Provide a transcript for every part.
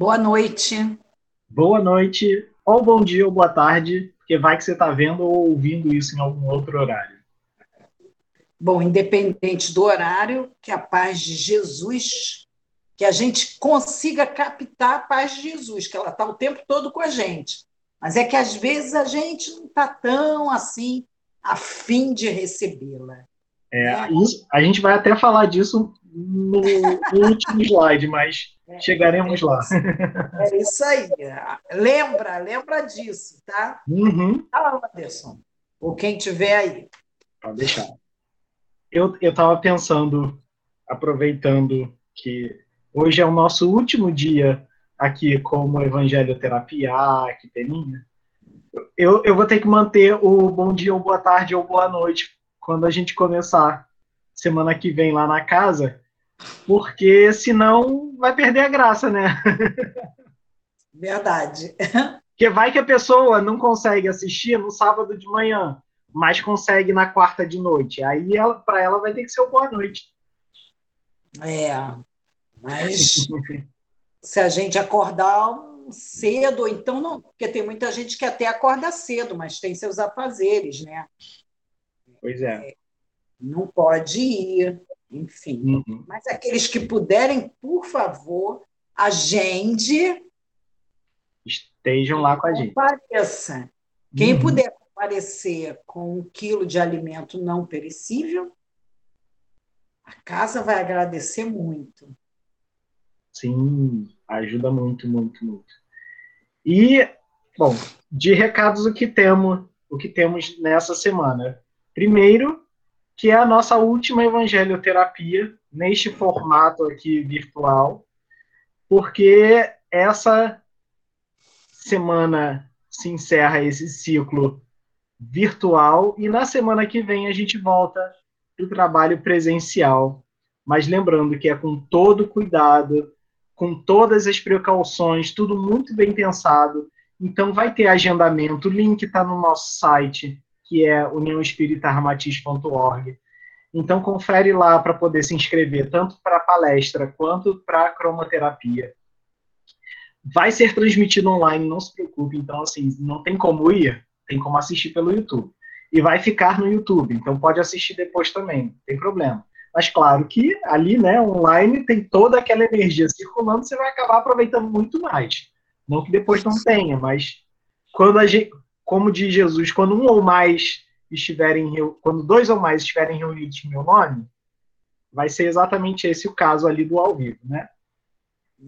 Boa noite. Boa noite, ou bom dia ou boa tarde, porque vai que você está vendo ou ouvindo isso em algum outro horário. Bom, independente do horário, que a paz de Jesus, que a gente consiga captar a paz de Jesus, que ela está o tempo todo com a gente. Mas é que às vezes a gente não está tão assim a fim de recebê-la. É, isso, a gente vai até falar disso no, no último slide, mas é, chegaremos é lá. É isso aí. Lembra, lembra disso, tá? Uhum. Fala, Anderson. Ou quem tiver aí. Pode deixar. Eu estava pensando, aproveitando que hoje é o nosso último dia aqui como Evangelho Terapia, aqui Peninha, eu, eu vou ter que manter o bom dia, ou boa tarde, ou boa noite quando a gente começar semana que vem lá na casa, porque senão vai perder a graça, né? Verdade. Porque vai que a pessoa não consegue assistir no sábado de manhã, mas consegue na quarta de noite. Aí para ela vai ter que ser o boa noite. É, mas se a gente acordar cedo, então não, porque tem muita gente que até acorda cedo, mas tem seus afazeres, né? Pois é. é não pode ir, enfim. Uhum. Mas aqueles que puderem, por favor, agende. Estejam lá com a gente. Compareça. Quem uhum. puder comparecer com um quilo de alimento não perecível, a casa vai agradecer muito. Sim, ajuda muito, muito, muito. E, bom, de recados o que temos, o que temos nessa semana. Primeiro, que é a nossa última evangelioterapia neste formato aqui virtual, porque essa semana se encerra esse ciclo virtual e na semana que vem a gente volta para o trabalho presencial. Mas lembrando que é com todo cuidado, com todas as precauções, tudo muito bem pensado. Então, vai ter agendamento, o link está no nosso site, que é uniãoespiritarmatiz.org. Então, confere lá para poder se inscrever, tanto para a palestra quanto para a cromoterapia. Vai ser transmitido online, não se preocupe. Então, assim, não tem como ir, tem como assistir pelo YouTube. E vai ficar no YouTube, então pode assistir depois também, não tem problema. Mas claro que ali, né, online, tem toda aquela energia circulando, você vai acabar aproveitando muito mais. Não que depois não tenha, mas quando a gente, como diz Jesus, quando um ou mais estiverem, quando dois ou mais estiverem reunidos em meu nome, vai ser exatamente esse o caso ali do ao vivo, né?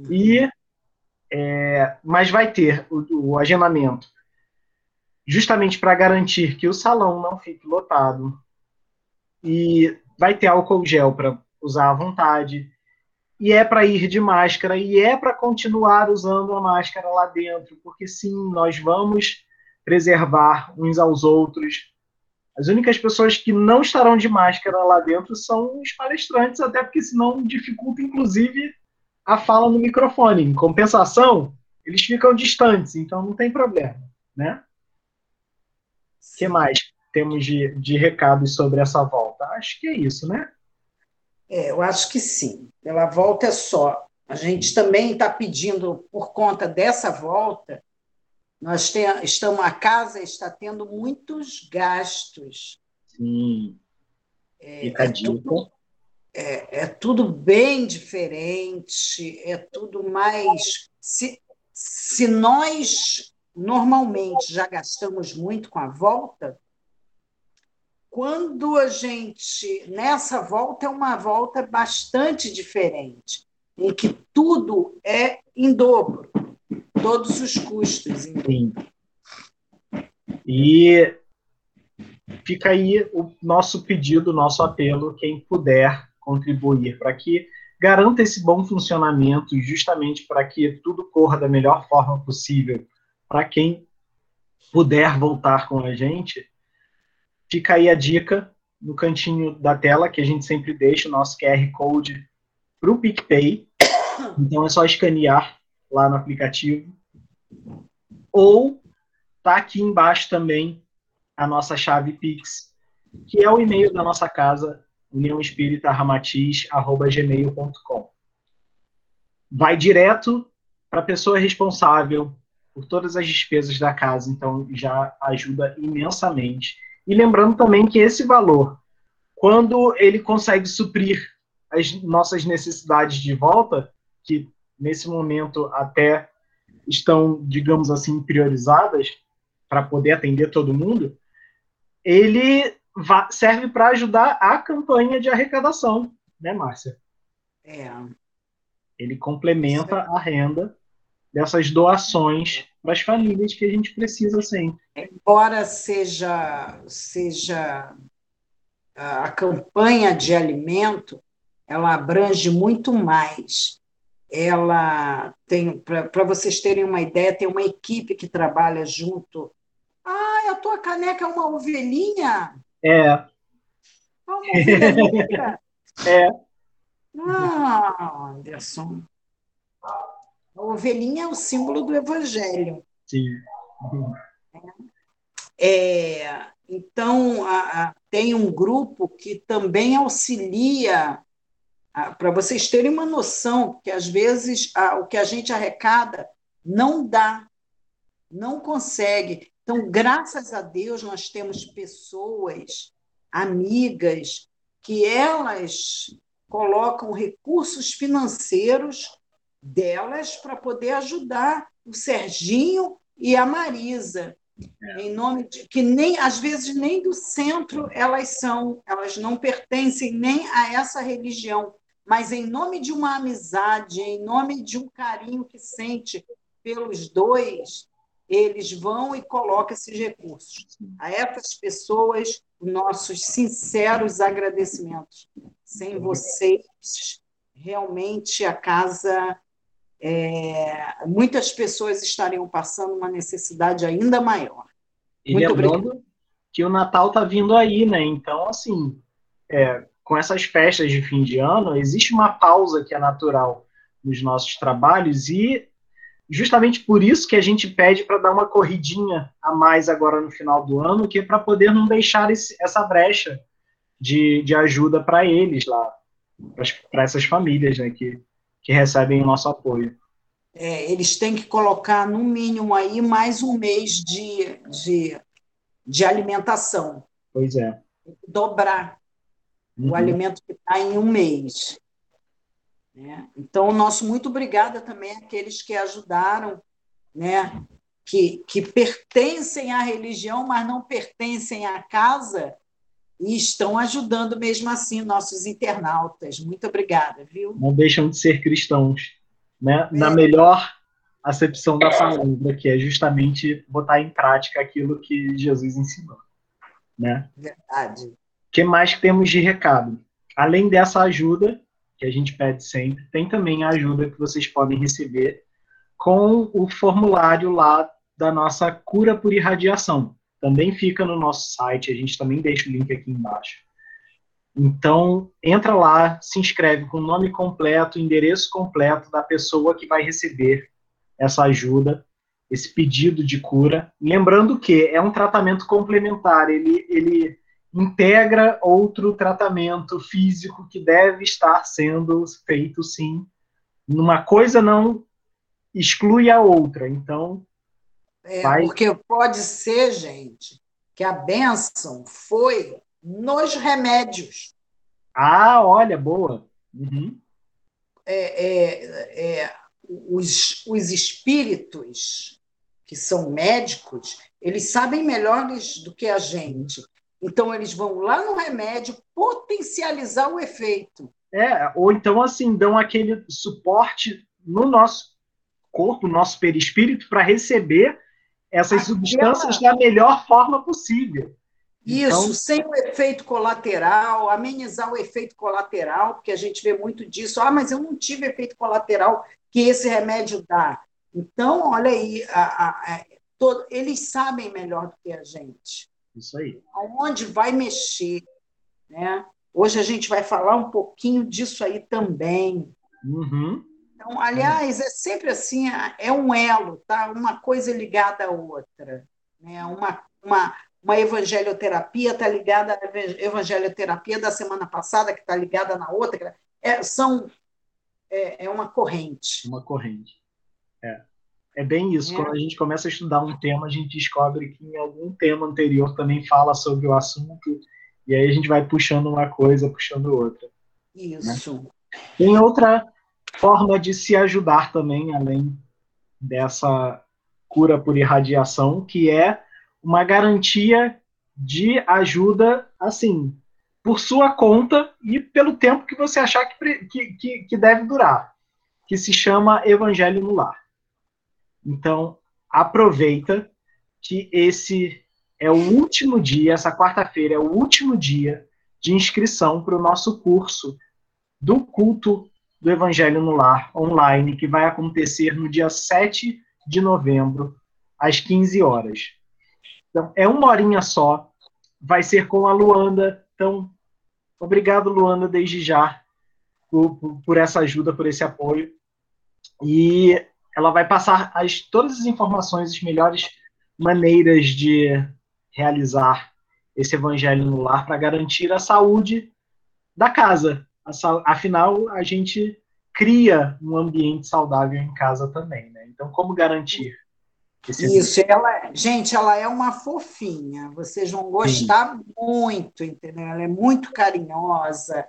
E, é, mas vai ter o, o agendamento justamente para garantir que o salão não fique lotado e vai ter álcool gel para usar à vontade, e é para ir de máscara, e é para continuar usando a máscara lá dentro, porque sim, nós vamos preservar uns aos outros. As únicas pessoas que não estarão de máscara lá dentro são os palestrantes, até porque senão dificulta, inclusive, a fala no microfone. Em compensação, eles ficam distantes, então não tem problema, né? O que mais temos de, de recados sobre essa volta? Acho que é isso, né? É, eu acho que sim. Pela volta é só. A gente também está pedindo, por conta dessa volta, nós tem, estamos, a casa está tendo muitos gastos. Sim. É, é, tudo, é, é, tudo bem diferente, é tudo mais. Se, se nós normalmente já gastamos muito com a volta, quando a gente, nessa volta, é uma volta bastante diferente, em que tudo é em dobro, todos os custos. Sim. E fica aí o nosso pedido, o nosso apelo, quem puder contribuir para que garanta esse bom funcionamento, justamente para que tudo corra da melhor forma possível, para quem puder voltar com a gente, Fica aí a dica no cantinho da tela, que a gente sempre deixa o nosso QR Code para o PicPay. Então é só escanear lá no aplicativo. Ou tá aqui embaixo também a nossa chave Pix, que é o e-mail da nossa casa, uniãoespíritaramatiz.gmail.com. Vai direto para a pessoa responsável por todas as despesas da casa, então já ajuda imensamente. E lembrando também que esse valor, quando ele consegue suprir as nossas necessidades de volta, que nesse momento até estão, digamos assim, priorizadas para poder atender todo mundo, ele serve para ajudar a campanha de arrecadação, né, Márcia? É. Ele complementa a renda dessas doações para as famílias que a gente precisa sempre. Embora seja, seja a campanha de alimento, ela abrange muito mais. Ela tem, para vocês terem uma ideia, tem uma equipe que trabalha junto. Ah, a tua caneca é uma ovelhinha? É. É uma ovelhinha? é. Ah, Anderson. A ovelhinha é o símbolo do evangelho. Sim. É, então, a, a, tem um grupo que também auxilia, para vocês terem uma noção, que às vezes a, o que a gente arrecada não dá, não consegue. Então, graças a Deus, nós temos pessoas, amigas, que elas colocam recursos financeiros delas para poder ajudar o Serginho e a Marisa. É. Em nome de que nem às vezes nem do centro elas são, elas não pertencem nem a essa religião, mas em nome de uma amizade, em nome de um carinho que sente pelos dois, eles vão e colocam esses recursos. A essas pessoas, nossos sinceros agradecimentos. Sem vocês, realmente a casa é, muitas pessoas estariam passando uma necessidade ainda maior. E Muito lembrando obrigado. que o Natal está vindo aí, né? Então, assim, é, com essas festas de fim de ano, existe uma pausa que é natural nos nossos trabalhos e justamente por isso que a gente pede para dar uma corridinha a mais agora no final do ano, que é para poder não deixar esse, essa brecha de, de ajuda para eles lá, para essas famílias, né? Que, que recebem o nosso apoio. É, eles têm que colocar, no mínimo, aí mais um mês de, de, de alimentação. Pois é. Dobrar uhum. o alimento que está em um mês. Né? Então, nosso muito obrigada também àqueles que ajudaram, né? que, que pertencem à religião, mas não pertencem à casa, e estão ajudando mesmo assim nossos internautas. Muito obrigada, viu? Não deixam de ser cristãos, né? É. Na melhor acepção da palavra, que é justamente botar em prática aquilo que Jesus ensinou, né? Verdade. Que mais temos de recado? Além dessa ajuda que a gente pede sempre, tem também a ajuda que vocês podem receber com o formulário lá da nossa cura por irradiação também fica no nosso site, a gente também deixa o link aqui embaixo. Então, entra lá, se inscreve com o nome completo, endereço completo da pessoa que vai receber essa ajuda, esse pedido de cura. Lembrando que é um tratamento complementar, ele, ele integra outro tratamento físico que deve estar sendo feito, sim. Uma coisa não exclui a outra. Então, é, Porque pode ser, gente, que a bênção foi nos remédios. Ah, olha, boa. Uhum. É, é, é, os, os espíritos que são médicos, eles sabem melhor do que a gente. Então, eles vão lá no remédio potencializar o efeito. É, ou então, assim, dão aquele suporte no nosso corpo, no nosso perispírito, para receber essas Aquela... substâncias da melhor forma possível. Isso, então... sem o efeito colateral, amenizar o efeito colateral, porque a gente vê muito disso. Ah, mas eu não tive efeito colateral que esse remédio dá. Então, olha aí, a, a, a, todo, eles sabem melhor do que a gente. Isso aí. Aonde vai mexer, né? Hoje a gente vai falar um pouquinho disso aí também. Uhum. Então, aliás, é sempre assim, é um elo, tá? Uma coisa ligada à outra, né? Uma, uma, uma evangelioterapia está ligada à evangelioterapia da semana passada, que está ligada na outra. É, são, é, é uma corrente. Uma corrente. É. É bem isso. É. Quando a gente começa a estudar um tema, a gente descobre que em algum tema anterior também fala sobre o assunto, e aí a gente vai puxando uma coisa, puxando outra. Né? Isso. Né? Tem outra forma de se ajudar também, além dessa cura por irradiação, que é uma garantia de ajuda, assim, por sua conta e pelo tempo que você achar que, que, que deve durar, que se chama Evangelho no Lar. Então, aproveita que esse é o último dia, essa quarta-feira é o último dia de inscrição para o nosso curso do culto do Evangelho no Lar online, que vai acontecer no dia 7 de novembro, às 15 horas. Então, é uma horinha só, vai ser com a Luanda. Então, obrigado, Luanda, desde já, por, por essa ajuda, por esse apoio. E ela vai passar as, todas as informações, as melhores maneiras de realizar esse evangelho no lar para garantir a saúde da casa. Afinal, a gente cria um ambiente saudável em casa também, né? Então, como garantir? Isso, ela, gente, ela é uma fofinha. Vocês vão gostar Sim. muito, entendeu? Ela é muito carinhosa,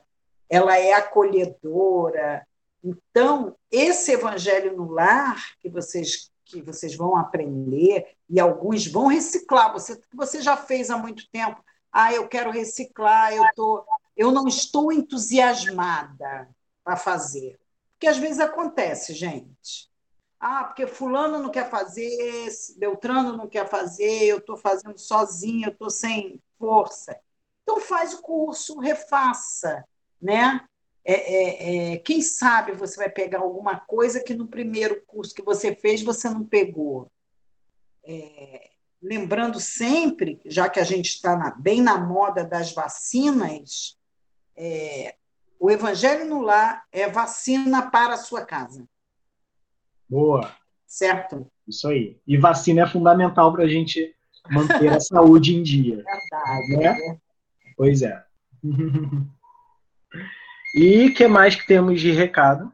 ela é acolhedora, então, esse evangelho no lar que vocês que vocês vão aprender e alguns vão reciclar, você você já fez há muito tempo. Ah, eu quero reciclar, eu tô eu não estou entusiasmada para fazer. Porque às vezes acontece, gente. Ah, porque fulano não quer fazer, Beltrano não quer fazer, eu estou fazendo sozinha, eu estou sem força. Então faz o curso, refaça, né? É, é, é, quem sabe você vai pegar alguma coisa que no primeiro curso que você fez você não pegou. É, lembrando sempre, já que a gente está bem na moda das vacinas, é, o Evangelho no Lar é vacina para a sua casa. Boa. Certo? Isso aí. E vacina é fundamental para a gente manter a saúde em dia. Verdade. Né? Pois é. E que mais que temos de recado?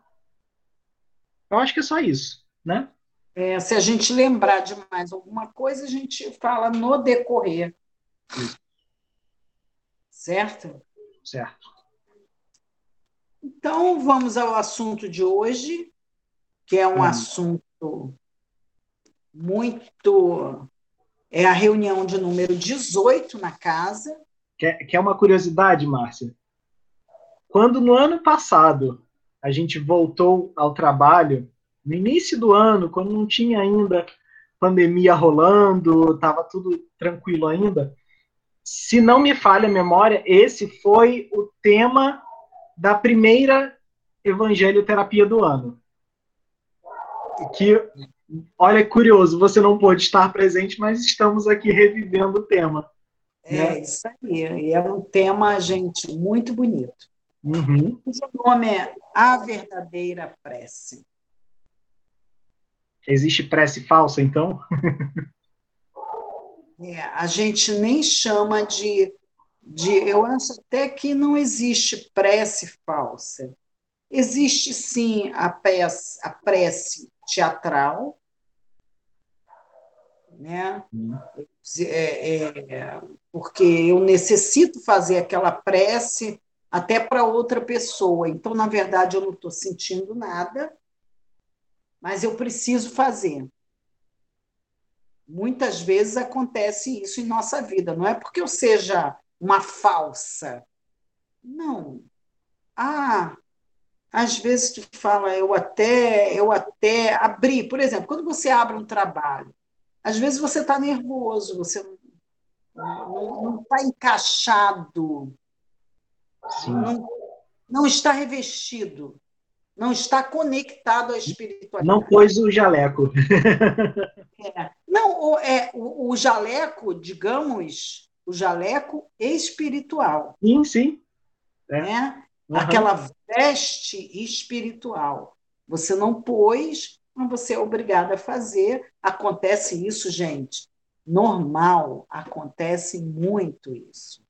Eu acho que é só isso, né? É, se a gente lembrar de mais alguma coisa, a gente fala no decorrer. Certo? Certo. Então, vamos ao assunto de hoje, que é um hum. assunto muito. É a reunião de número 18 na casa. Quer, quer uma curiosidade, Márcia? Quando no ano passado a gente voltou ao trabalho, no início do ano, quando não tinha ainda pandemia rolando, estava tudo tranquilo ainda, se não me falha a memória, esse foi o tema da primeira evangelioterapia do ano. Que, olha, curioso, você não pôde estar presente, mas estamos aqui revivendo o tema. É, né? isso aí. E é um tema, gente, muito bonito. Uhum. O nome é A Verdadeira Prece. Existe prece falsa, então? é, a gente nem chama de, de. Eu acho até que não existe prece falsa. Existe sim a prece, a prece teatral, né? Uhum. É, é, porque eu necessito fazer aquela prece até para outra pessoa. Então, na verdade, eu não estou sentindo nada, mas eu preciso fazer. Muitas vezes acontece isso em nossa vida. Não é porque eu seja uma falsa. Não. Ah, às vezes tu fala, eu até, eu até abri, por exemplo, quando você abre um trabalho, às vezes você está nervoso, você não está encaixado não, não está revestido, não está conectado à espiritualidade. Não pôs o jaleco. É. Não, o, é, o, o, jaleco, digamos, o jaleco espiritual. Sim, sim. É. Né? Uhum. Aquela veste espiritual. Você não pôs, mas você é obrigado a fazer. Acontece isso, gente. Normal, acontece muito isso.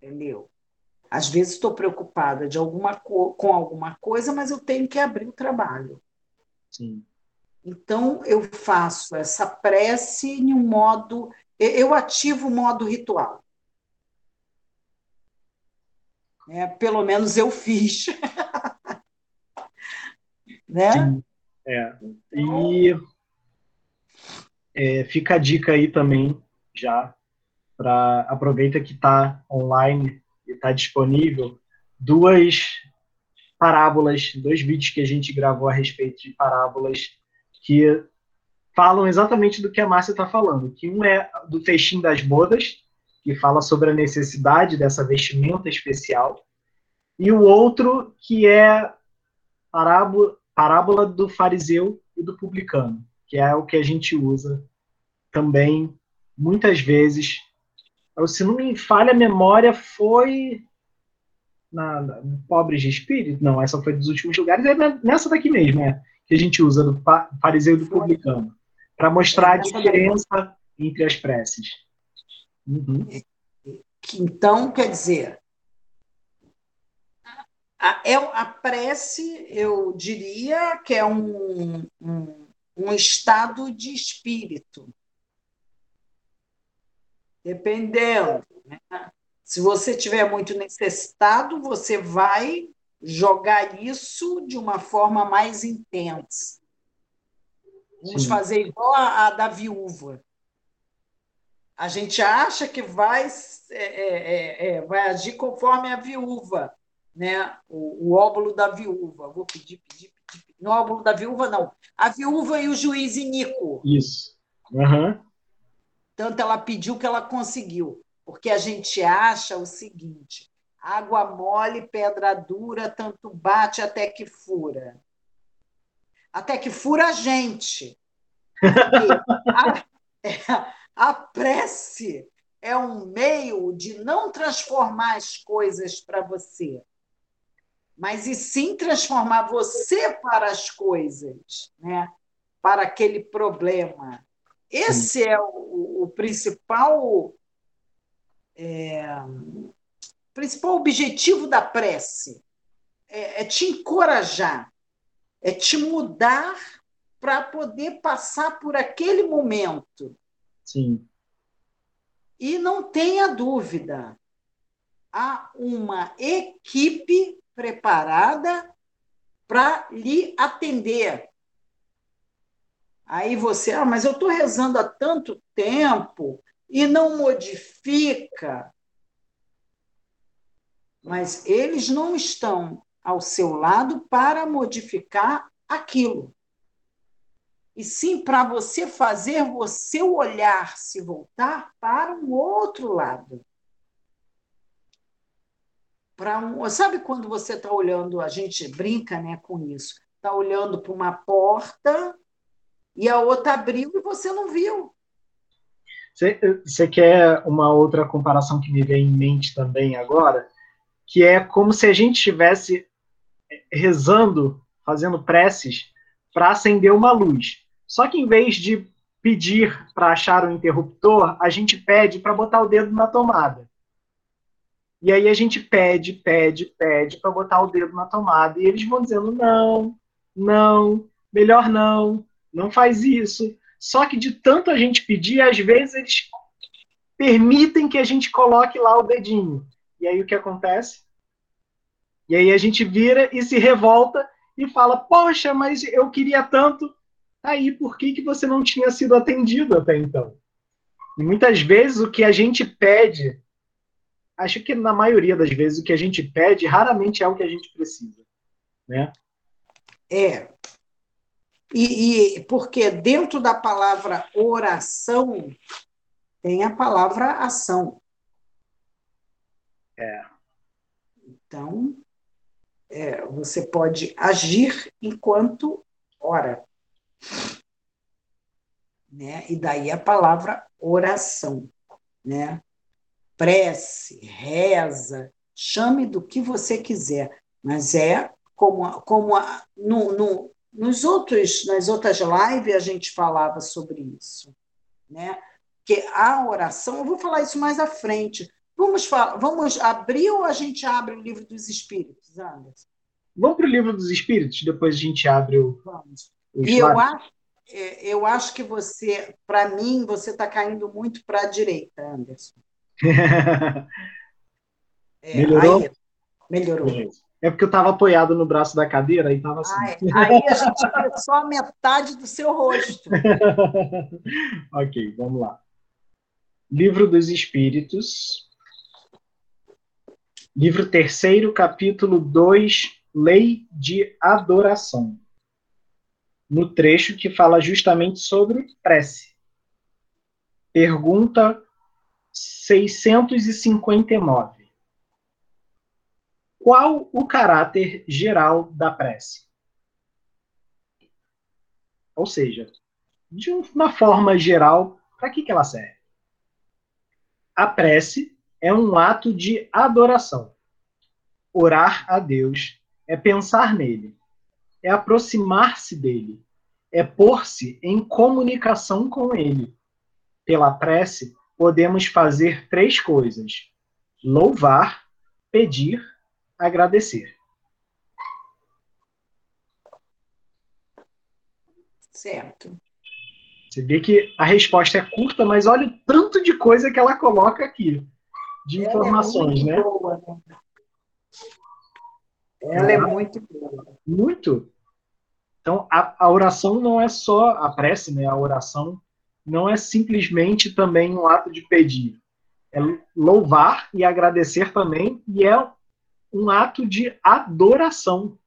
Entendeu? Às vezes estou preocupada de alguma com alguma coisa, mas eu tenho que abrir o trabalho. Sim. Então, eu faço essa prece em um modo. Eu ativo o modo ritual. É, pelo menos eu fiz. né? Sim. É. E é, fica a dica aí também, já, para aproveita que está online está disponível, duas parábolas, dois vídeos que a gente gravou a respeito de parábolas que falam exatamente do que a Márcia está falando. Que um é do festim das bodas, que fala sobre a necessidade dessa vestimenta especial, e o outro que é parábola, parábola do fariseu e do publicano, que é o que a gente usa também muitas vezes. Se não me falha a memória, foi na, na Pobres de Espírito? Não, essa foi dos últimos lugares. É nessa daqui mesmo, é, que a gente usa, do fariseu e do publicano, para mostrar a diferença entre as preces. Uhum. Então, quer dizer, a, é, a prece, eu diria que é um, um, um estado de espírito. Dependendo. Né? Se você tiver muito necessitado, você vai jogar isso de uma forma mais intensa. Vamos Sim. fazer igual a, a, da viúva. A gente acha que vai, é, é, é, é, vai agir conforme a viúva, né? o, o óvulo da viúva. Vou pedir, pedir, pedir. No óvulo da viúva, não. A viúva e o juiz Inico. Isso. Uhum. Tanto ela pediu que ela conseguiu porque a gente acha o seguinte: água mole, pedra dura, tanto bate até que fura. Até que fura a gente. A, a prece é um meio de não transformar as coisas para você, mas e sim transformar você para as coisas, né? para aquele problema. Esse é o, o principal é, principal objetivo da prece é, é te encorajar, é te mudar para poder passar por aquele momento. Sim. E não tenha dúvida, há uma equipe preparada para lhe atender. Aí você, ah, mas eu estou rezando há tanto tempo, e não modifica, mas eles não estão ao seu lado para modificar aquilo. E sim para você fazer seu olhar se voltar para um outro lado. Para um, sabe quando você está olhando, a gente brinca né, com isso, está olhando para uma porta e a outra abriu e você não viu. Você quer uma outra comparação que me vem em mente também agora? Que é como se a gente estivesse rezando, fazendo preces para acender uma luz. Só que em vez de pedir para achar o um interruptor, a gente pede para botar o dedo na tomada. E aí a gente pede, pede, pede para botar o dedo na tomada. E eles vão dizendo: não, não, melhor não, não faz isso. Só que de tanto a gente pedir, às vezes eles permitem que a gente coloque lá o dedinho. E aí o que acontece? E aí a gente vira e se revolta e fala: Poxa, mas eu queria tanto. Aí, por que, que você não tinha sido atendido até então? E muitas vezes o que a gente pede, acho que na maioria das vezes o que a gente pede raramente é o que a gente precisa, né? É, e, e, porque dentro da palavra oração tem a palavra ação. É. Então, é, você pode agir enquanto ora. Né? E daí a palavra oração. Né? Prece, reza, chame do que você quiser, mas é como, como a, no, no, nos outros, nas outras lives a gente falava sobre isso, né? Que a oração, eu vou falar isso mais à frente. Vamos falar, vamos abrir ou a gente abre o livro dos Espíritos, Anderson? Vamos para o livro dos Espíritos, depois a gente abre o. Vamos. E eu acho, é, eu acho que você, para mim, você está caindo muito para a direita, Anderson. é, melhorou? Aí, melhorou. É porque eu estava apoiado no braço da cadeira e estava assim. Ah, Aí a gente vê só metade do seu rosto. ok, vamos lá. Livro dos Espíritos, livro terceiro, capítulo 2, Lei de Adoração. No trecho que fala justamente sobre prece. Pergunta 659. Qual o caráter geral da prece? Ou seja, de uma forma geral, para que, que ela serve? A prece é um ato de adoração. Orar a Deus é pensar nele, é aproximar-se dele, é pôr-se em comunicação com ele. Pela prece, podemos fazer três coisas: louvar, pedir agradecer. Certo. Você vê que a resposta é curta, mas olha o tanto de coisa que ela coloca aqui, de ela é informações, é né? Boa, né? Ela é, é muito boa. Muito. Então, a, a, oração não é só a prece, né? A oração não é simplesmente também um ato de pedir. É louvar e agradecer também, e é um ato de adoração.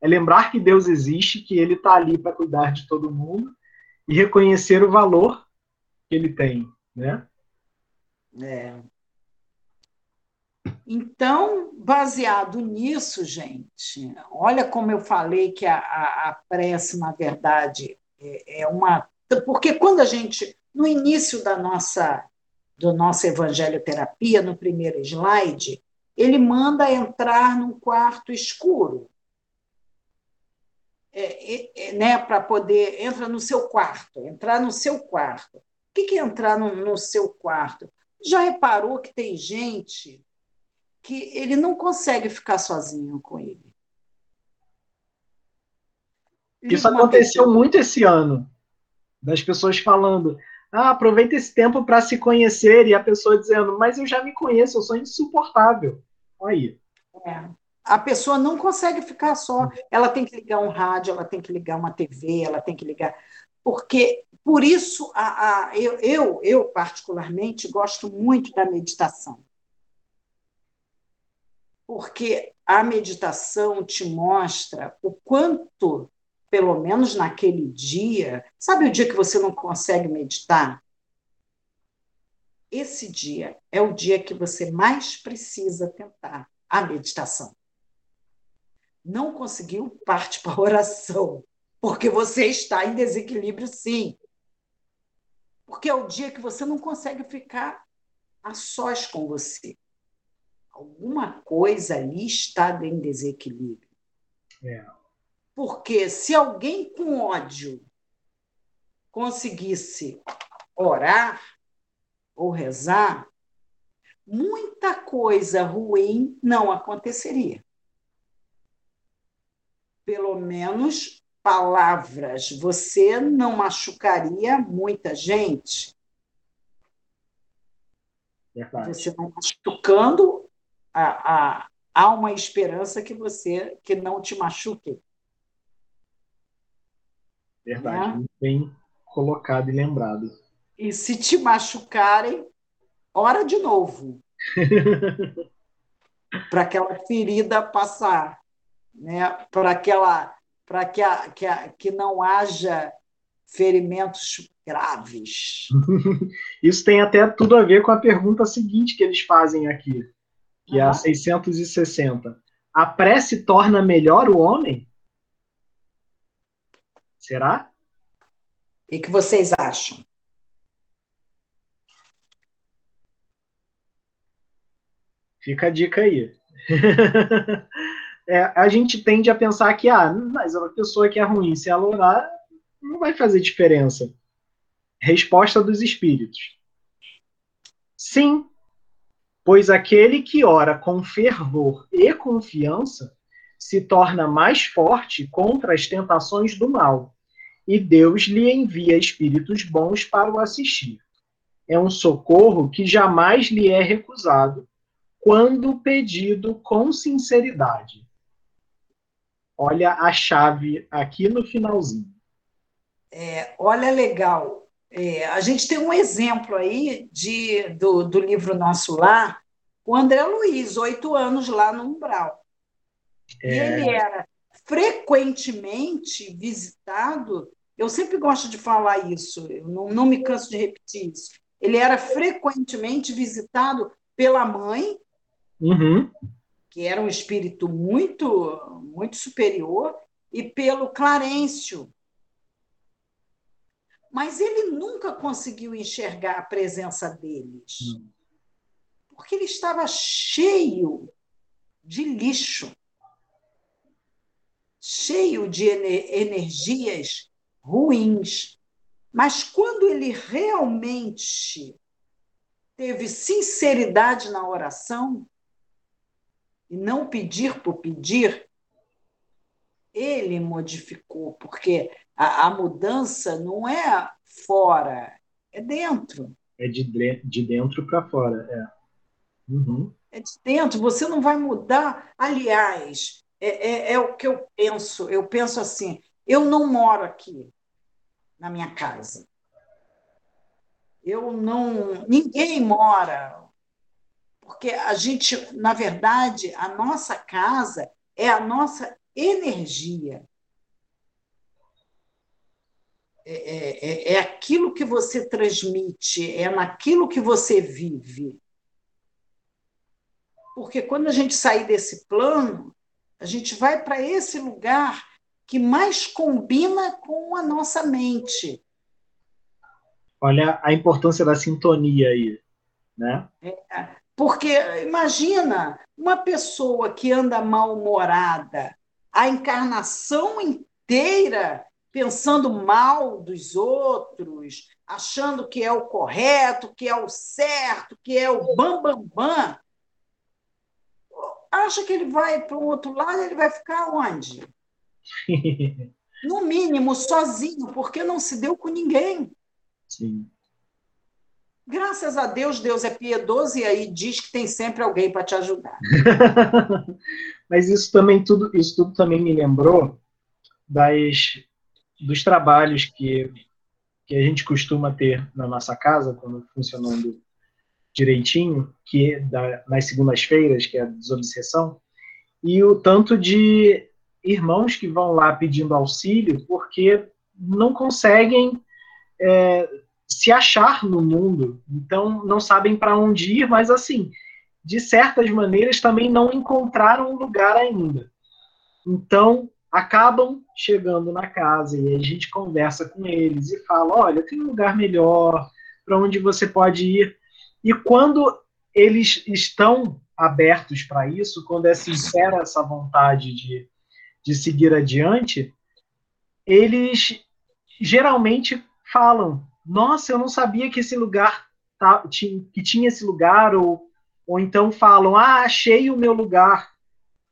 É lembrar que Deus existe, que Ele está ali para cuidar de todo mundo e reconhecer o valor que Ele tem, né? É. Então, baseado nisso, gente, olha como eu falei que a, a, a prece, na verdade, é, é uma. Porque quando a gente, no início da nossa do nossa evangelioterapia, no primeiro slide, ele manda entrar num quarto escuro. É, é, né, para poder entra no seu quarto, entrar no seu quarto. O que, que é entrar no, no seu quarto? Já reparou que tem gente que ele não consegue ficar sozinho com ele? Isso aconteceu muito esse ano, das pessoas falando: ah, aproveita esse tempo para se conhecer, e a pessoa dizendo, mas eu já me conheço, eu sou insuportável. Aí. É. A pessoa não consegue ficar só. Ela tem que ligar um rádio, ela tem que ligar uma TV, ela tem que ligar. Porque, por isso, a, a, eu, eu, eu, particularmente, gosto muito da meditação. Porque a meditação te mostra o quanto, pelo menos naquele dia, sabe o dia que você não consegue meditar? Esse dia é o dia que você mais precisa tentar a meditação. Não conseguiu? Parte para a oração, porque você está em desequilíbrio, sim. Porque é o dia que você não consegue ficar a sós com você. Alguma coisa ali está em desequilíbrio. É. Porque se alguém com ódio conseguisse orar, ou rezar, muita coisa ruim não aconteceria. Pelo menos palavras, você não machucaria muita gente. Verdade. Você vai machucando, a, a, há uma esperança que você que não te machuque. Verdade, né? bem colocado e lembrado. E se te machucarem, ora de novo. para aquela ferida passar, né? para aquela para que, a, que, a, que não haja ferimentos graves. Isso tem até tudo a ver com a pergunta seguinte que eles fazem aqui, que uhum. é a 660. A prece torna melhor o homem? Será? E que vocês acham? Fica a dica aí. é, a gente tende a pensar que, ah, mas uma pessoa que é ruim, se ela orar, não vai fazer diferença. Resposta dos espíritos. Sim, pois aquele que ora com fervor e confiança se torna mais forte contra as tentações do mal e Deus lhe envia espíritos bons para o assistir. É um socorro que jamais lhe é recusado, quando pedido com sinceridade. Olha a chave aqui no finalzinho. É, olha, legal. É, a gente tem um exemplo aí de, do, do livro Nosso Lar, o André Luiz, oito anos lá no Umbral. É... Ele era frequentemente visitado eu sempre gosto de falar isso, eu não, não me canso de repetir isso. Ele era frequentemente visitado pela mãe, uhum. que era um espírito muito, muito superior, e pelo Clarencio. Mas ele nunca conseguiu enxergar a presença deles, uhum. porque ele estava cheio de lixo, cheio de energias ruins. Mas quando ele realmente teve sinceridade na oração, e não pedir por pedir, ele modificou, porque a, a mudança não é fora, é dentro. É de, de dentro para fora, é. Uhum. É de dentro, você não vai mudar. Aliás, é, é, é o que eu penso. Eu penso assim: eu não moro aqui na minha casa. Eu não. Ninguém mora. Porque a gente, na verdade, a nossa casa é a nossa energia. É, é, é, é aquilo que você transmite, é naquilo que você vive. Porque quando a gente sair desse plano, a gente vai para esse lugar que mais combina com a nossa mente. Olha a importância da sintonia aí, né? É, porque imagina uma pessoa que anda mal-humorada, a encarnação inteira pensando mal dos outros, achando que é o correto, que é o certo, que é o bam bam bam. Acha que ele vai para o outro lado, ele vai ficar onde? No mínimo, sozinho, porque não se deu com ninguém. Sim. Graças a Deus, Deus é piedoso e aí diz que tem sempre alguém para te ajudar. Mas isso também tudo, isso tudo também me lembrou das dos trabalhos que que a gente costuma ter na nossa casa quando funcionando direitinho, que é da, nas segundas-feiras, que é a desobsessão, e o tanto de irmãos que vão lá pedindo auxílio porque não conseguem é, se achar no mundo, então não sabem para onde ir, mas assim, de certas maneiras também não encontraram um lugar ainda. Então acabam chegando na casa e a gente conversa com eles e fala: olha, tem um lugar melhor para onde você pode ir. E quando eles estão abertos para isso, quando é sincera essa vontade de de seguir adiante, eles geralmente falam: Nossa, eu não sabia que esse lugar tá, que tinha esse lugar, ou, ou então falam: Ah, achei o meu lugar.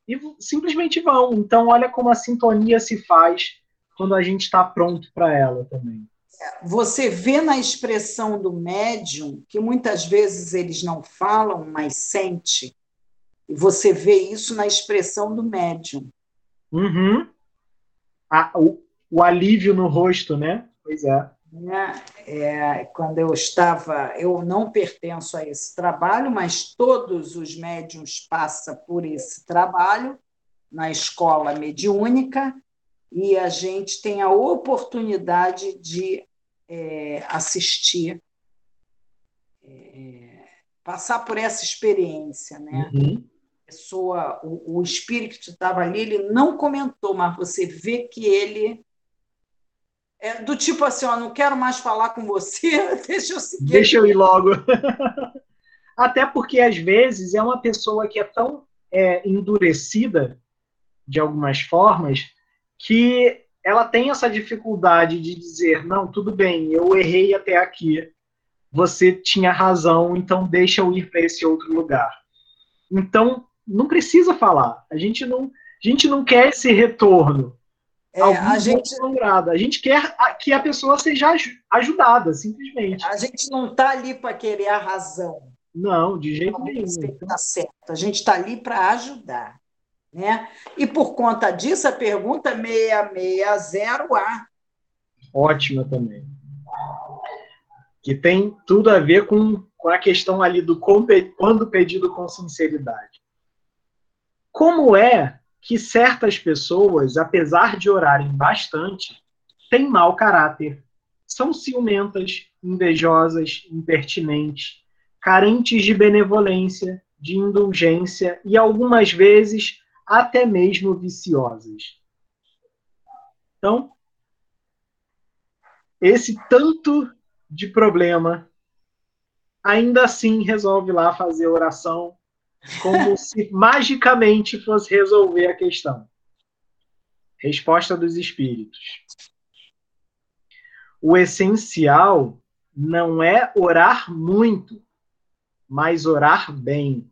E simplesmente vão. Então, olha como a sintonia se faz quando a gente está pronto para ela também. Você vê na expressão do médium que muitas vezes eles não falam, mas sente. E você vê isso na expressão do médium. Uhum. o, o, alívio no rosto, né? Pois é. É. é. Quando eu estava, eu não pertenço a esse trabalho, mas todos os médiums passam por esse trabalho na escola mediúnica e a gente tem a oportunidade de é, assistir, é, passar por essa experiência, né? Uhum pessoa, o, o espírito estava ali, ele não comentou, mas você vê que ele é do tipo assim, ó, não quero mais falar com você, deixa eu seguir. Deixa eu ir logo. Até porque às vezes é uma pessoa que é tão é, endurecida de algumas formas que ela tem essa dificuldade de dizer não, tudo bem, eu errei até aqui, você tinha razão, então deixa eu ir para esse outro lugar. Então não precisa falar. A gente não, a gente não quer esse retorno. É, a gente a gente quer que a pessoa seja ajudada, simplesmente. A gente não está ali para querer a razão. Não, de jeito nenhum. Está certo. A gente está ali para ajudar. Né? E por conta disso, a pergunta 660A. Ótima também. Que tem tudo a ver com, com a questão ali do quando pedido com sinceridade. Como é que certas pessoas, apesar de orarem bastante, têm mau caráter, são ciumentas, invejosas, impertinentes, carentes de benevolência, de indulgência e algumas vezes até mesmo viciosas. Então, esse tanto de problema, ainda assim resolve lá fazer oração, como se magicamente fosse resolver a questão. Resposta dos espíritos. O essencial não é orar muito, mas orar bem.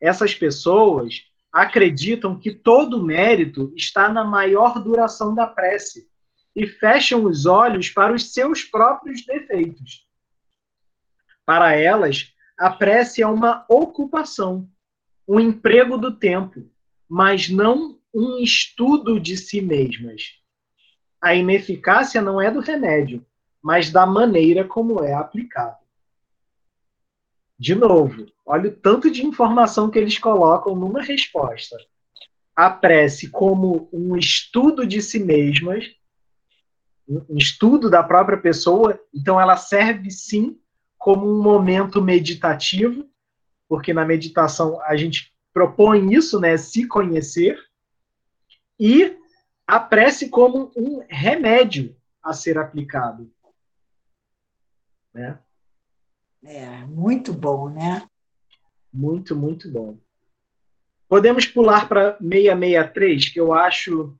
Essas pessoas acreditam que todo mérito está na maior duração da prece e fecham os olhos para os seus próprios defeitos. Para elas, a prece é uma ocupação, um emprego do tempo, mas não um estudo de si mesmas. A ineficácia não é do remédio, mas da maneira como é aplicado. De novo, olha o tanto de informação que eles colocam numa resposta. A prece como um estudo de si mesmas, um estudo da própria pessoa, então ela serve sim como um momento meditativo, porque na meditação a gente propõe isso, né, se conhecer, e a prece como um remédio a ser aplicado. Né? É, muito bom, né? Muito, muito bom. Podemos pular para 663, que eu acho.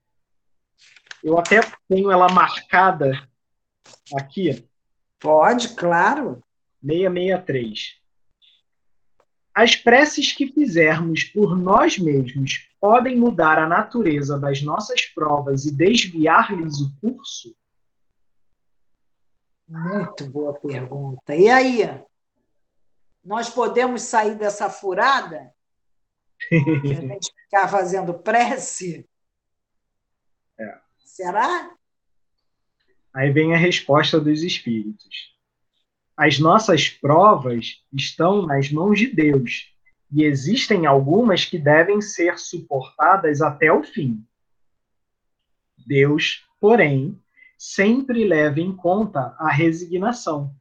Eu até tenho ela marcada aqui. Pode, claro. 663. As preces que fizermos por nós mesmos podem mudar a natureza das nossas provas e desviar-lhes o curso? Muito boa pergunta. E aí? Nós podemos sair dessa furada? a gente ficar fazendo prece? É. Será? Aí vem a resposta dos espíritos. As nossas provas estão nas mãos de Deus e existem algumas que devem ser suportadas até o fim. Deus, porém, sempre leva em conta a resignação.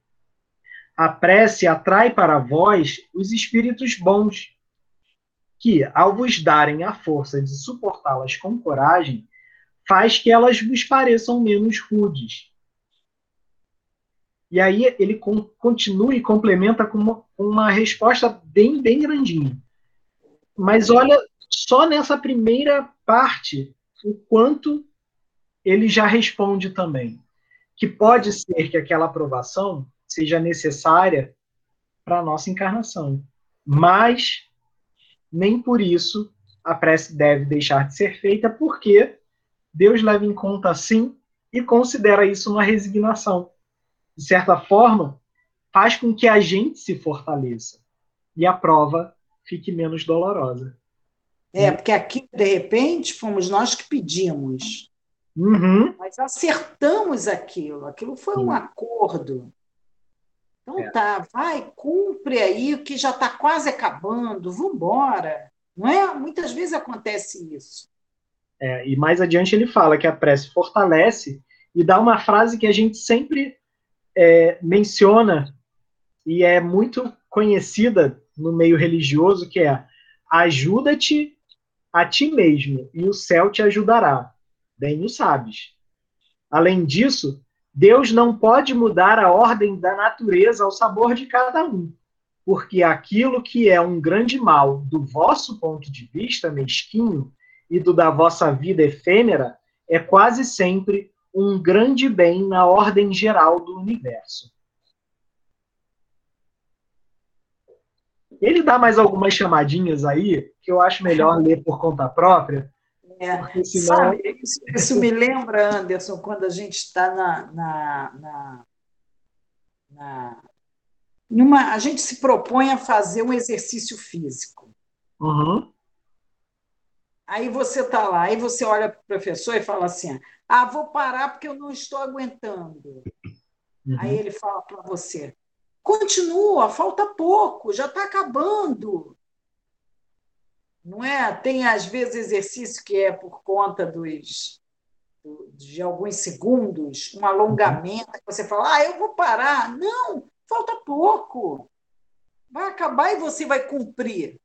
A prece atrai para vós os espíritos bons, que, ao vos darem a força de suportá-las com coragem, faz que elas vos pareçam menos rudes. E aí ele continua e complementa com uma, uma resposta bem, bem grandinha. Mas olha só nessa primeira parte o quanto ele já responde também. Que pode ser que aquela aprovação seja necessária para a nossa encarnação. Mas nem por isso a prece deve deixar de ser feita, porque Deus leva em conta sim e considera isso uma resignação. De certa forma, faz com que a gente se fortaleça e a prova fique menos dolorosa. É, porque aqui, de repente, fomos nós que pedimos. Uhum. Mas acertamos aquilo, aquilo foi um acordo. Então é. tá, vai, cumpre aí o que já está quase acabando, vamos embora. Não é? Muitas vezes acontece isso. É, e mais adiante ele fala que a prece fortalece e dá uma frase que a gente sempre é, menciona e é muito conhecida no meio religioso, que é ajuda-te a ti mesmo e o céu te ajudará bem o sabes. Além disso, Deus não pode mudar a ordem da natureza ao sabor de cada um, porque aquilo que é um grande mal do vosso ponto de vista mesquinho e do da vossa vida efêmera é quase sempre um grande bem na ordem geral do universo. Ele dá mais algumas chamadinhas aí, que eu acho melhor ler por conta própria, É, senão... Sabe, isso, isso, me lembra, Anderson, quando a gente está na, na, na, na numa, a gente se propõe a fazer um exercício físico. Uhum. Aí você está lá, aí você olha para o professor e fala assim: ah, vou parar porque eu não estou aguentando. Uhum. Aí ele fala para você: continua, falta pouco, já está acabando. Não é? Tem às vezes exercício que é por conta dos de alguns segundos, um alongamento, que você fala, ah, eu vou parar. Não, falta pouco. Vai acabar e você vai cumprir.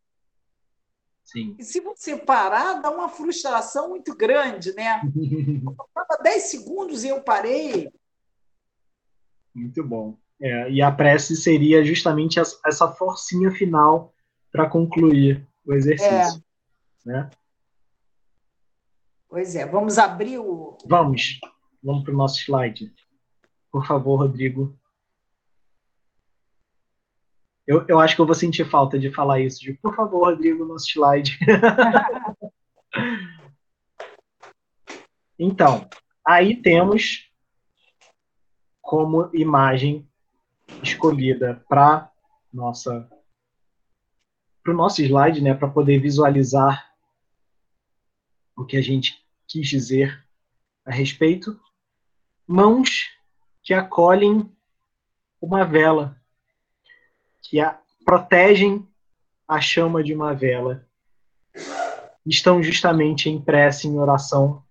Sim. E se você parar, dá uma frustração muito grande, né? Faltava 10 segundos e eu parei. Muito bom. É, e a prece seria justamente essa forcinha final para concluir o exercício. É. Né? Pois é, vamos abrir o. Vamos, vamos para o nosso slide. Por favor, Rodrigo. Eu, eu acho que eu vou sentir falta de falar isso. De, por favor, Rodrigo, nosso slide. então, aí temos como imagem escolhida para nossa para o nosso slide, né, para poder visualizar o que a gente quis dizer a respeito, mãos que acolhem uma vela que a, protegem a chama de uma vela. Estão justamente em prece, em oração,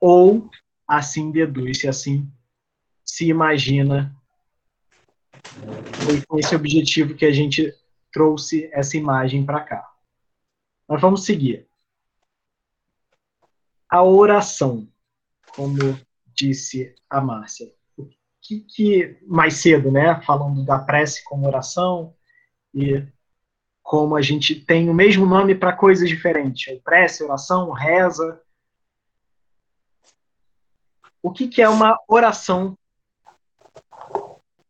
ou assim deduz-se, assim se imagina. Foi com esse objetivo que a gente trouxe essa imagem para cá. Mas vamos seguir. A oração, como disse a Márcia que, que mais cedo, né, falando da prece como oração e como a gente tem o mesmo nome para coisas diferentes, prece, oração, reza. O que, que é uma oração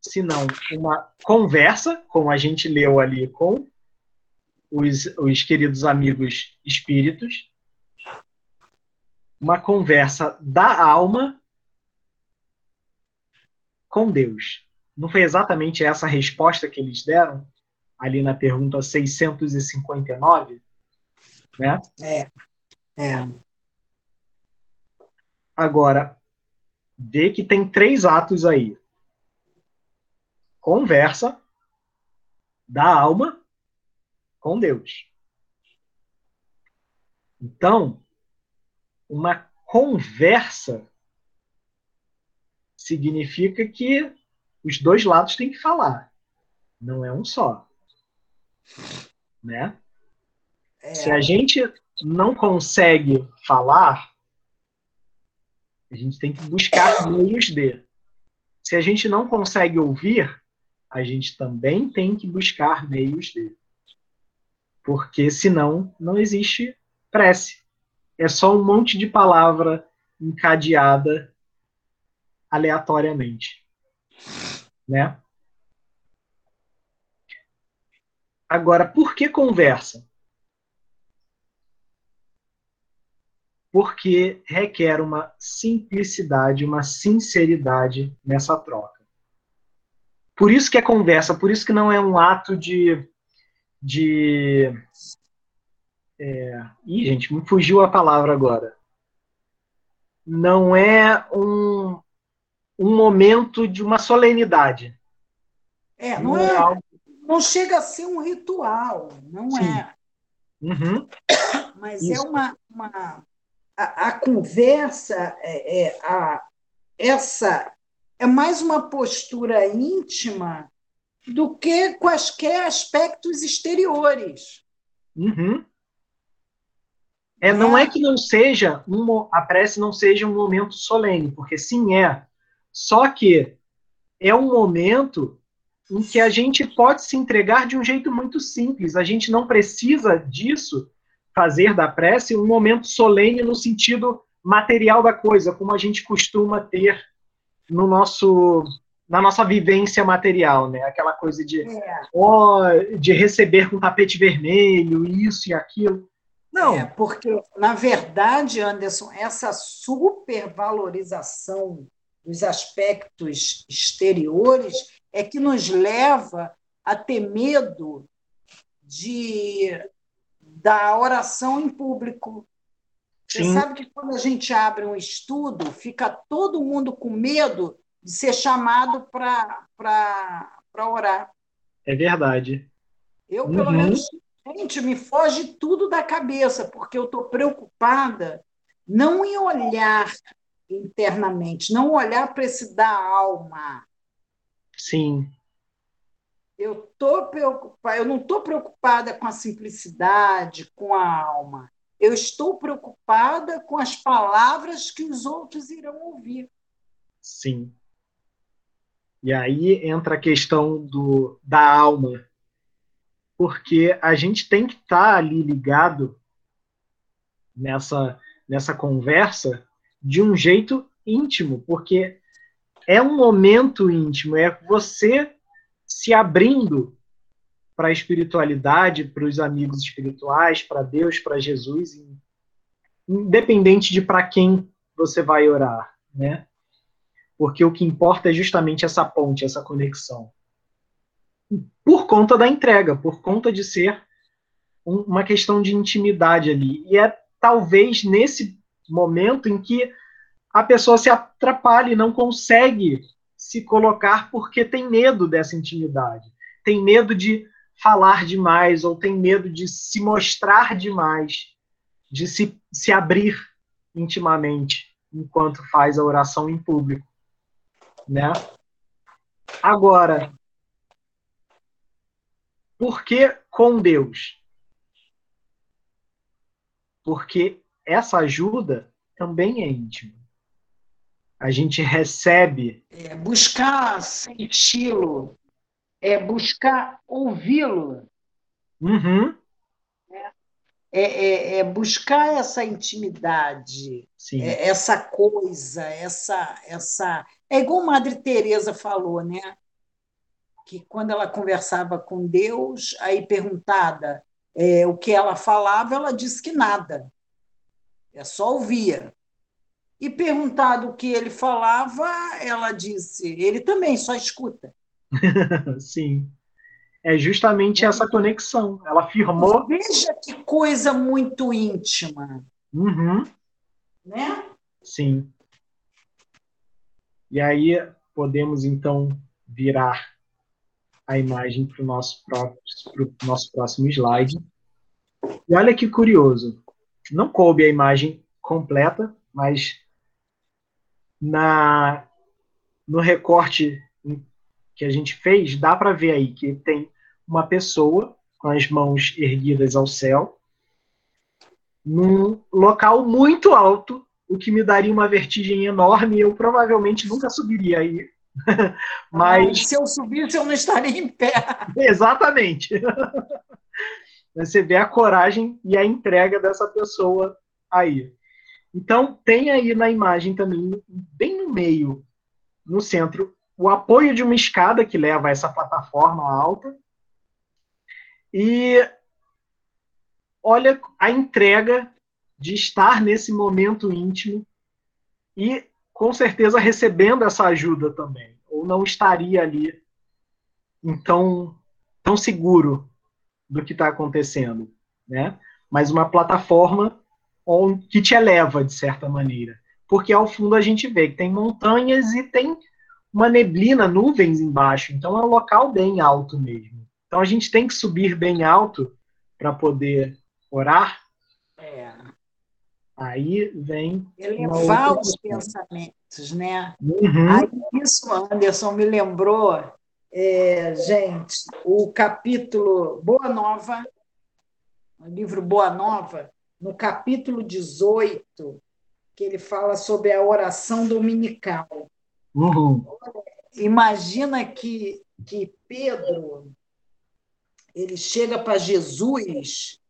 se não uma conversa, como a gente leu ali com os, os queridos amigos espíritos, uma conversa da alma com Deus. Não foi exatamente essa a resposta que eles deram ali na pergunta 659? Né? É. é. Agora, vê que tem três atos aí: conversa da alma com Deus. Então, uma conversa significa que os dois lados têm que falar. Não é um só. Né? É. Se a gente não consegue falar, a gente tem que buscar meios de. Se a gente não consegue ouvir, a gente também tem que buscar meios de. Porque senão não existe prece. É só um monte de palavra encadeada aleatoriamente. Né? Agora, por que conversa? Porque requer uma simplicidade, uma sinceridade nessa troca. Por isso que é conversa, por isso que não é um ato de. de é... Ih, gente, me fugiu a palavra agora. Não é um, um momento de uma solenidade. É, não, é, algo... não chega a ser um ritual, não Sim. é. Uhum. Mas é Isso. é uma, uma a, a conversa é, é, a, essa é mais uma postura íntima do que quaisquer aspectos exteriores. Uhum. É, não é. é que não seja um, a prece não seja um momento solene, porque sim é. Só que é um momento em que a gente pode se entregar de um jeito muito simples. A gente não precisa disso fazer da prece um momento solene no sentido material da coisa, como a gente costuma ter no nosso na nossa vivência material, né? Aquela coisa de, é. oh, de receber com tapete vermelho, isso e aquilo. Não. É, porque, na verdade, Anderson, essa supervalorização dos aspectos exteriores é que nos leva a ter medo de da oração em público. Sim. Você sabe que quando a gente abre um estudo, fica todo mundo com medo de ser chamado para orar. É verdade. Eu, pelo uhum. menos, gente, me foge tudo da cabeça, porque eu estou preocupada não em olhar internamente, não olhar para esse da alma. Sim. Eu tô preocupada, eu não estou preocupada com a simplicidade, com a alma. Eu estou preocupada com as palavras que os outros irão ouvir. Sim. E aí entra a questão do, da alma, porque a gente tem que estar tá ali ligado nessa, nessa conversa de um jeito íntimo, porque é um momento íntimo, é você se abrindo para a espiritualidade, para os amigos espirituais, para Deus, para Jesus, independente de para quem você vai orar, né? Porque o que importa é justamente essa ponte, essa conexão. Por conta da entrega, por conta de ser um, uma questão de intimidade ali. E é talvez nesse momento em que a pessoa se atrapalha e não consegue se colocar porque tem medo dessa intimidade, tem medo de falar demais ou tem medo de se mostrar demais, de se, se abrir intimamente enquanto faz a oração em público, né? Agora, por que com Deus? Porque essa ajuda também é íntima a gente recebe. É buscar senti-lo, é buscar ouvi-lo. Uhum. É, é, é, buscar essa intimidade, é, essa coisa, essa, essa. É igual Madre Teresa falou, né? Que quando ela conversava com Deus, aí perguntada é, o que ela falava, ela disse que nada. É só ouvia. E perguntado o que ele falava, ela disse: ele também só escuta. Sim. É justamente essa conexão. Ela afirmou. Veja que coisa muito íntima. Uhum. Né? Sim. E aí podemos então virar a imagem para o nosso, nosso próximo slide. E olha que curioso. Não coube a imagem completa, mas na no recorte que a gente fez, dá para ver aí que tem uma pessoa com as mãos erguidas ao céu, num local muito alto, o que me daria uma vertigem enorme, eu provavelmente nunca subiria aí. Mas ah, se eu subisse, eu não estaria em pé. Exatamente. Você vê a coragem e a entrega dessa pessoa aí. Então, tem aí na imagem também, bem no meio, no centro, o apoio de uma escada que leva a essa plataforma alta. E olha a entrega de estar nesse momento íntimo e, com certeza, recebendo essa ajuda também. Ou não estaria ali então tão seguro do que está acontecendo, né? Mas uma plataforma que te eleva, de certa maneira. Porque ao fundo a gente vê que tem montanhas e tem uma neblina, nuvens embaixo. Então é um local bem alto mesmo. Então a gente tem que subir bem alto para poder orar. É. Aí vem. Elevar os pensamentos, né? Uhum. Aí isso, Anderson, me lembrou, é, gente, o capítulo Boa Nova, o livro Boa Nova, no capítulo 18, que ele fala sobre a oração dominical. Uhum. Imagina que, que Pedro ele chega para Jesus,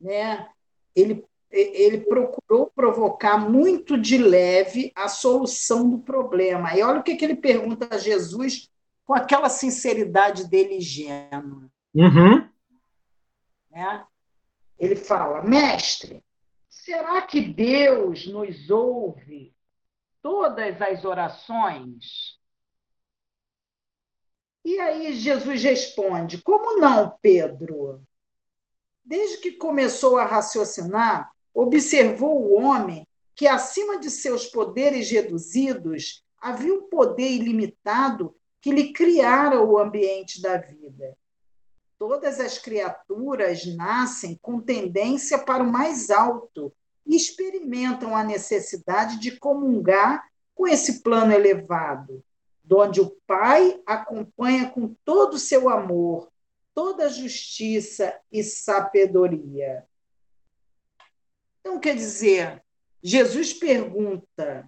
né? ele, ele procurou provocar muito de leve a solução do problema. E olha o que, que ele pergunta a Jesus com aquela sinceridade dele ingênua. Uhum. Né? Ele fala: Mestre, será que Deus nos ouve todas as orações? E aí Jesus responde: Como não, Pedro? Desde que começou a raciocinar, observou o homem que, acima de seus poderes reduzidos, havia um poder ilimitado que lhe criara o ambiente da vida. Todas as criaturas nascem com tendência para o mais alto e experimentam a necessidade de comungar com esse plano elevado, onde o Pai acompanha com todo o seu amor, toda justiça e sabedoria. Então, quer dizer, Jesus pergunta,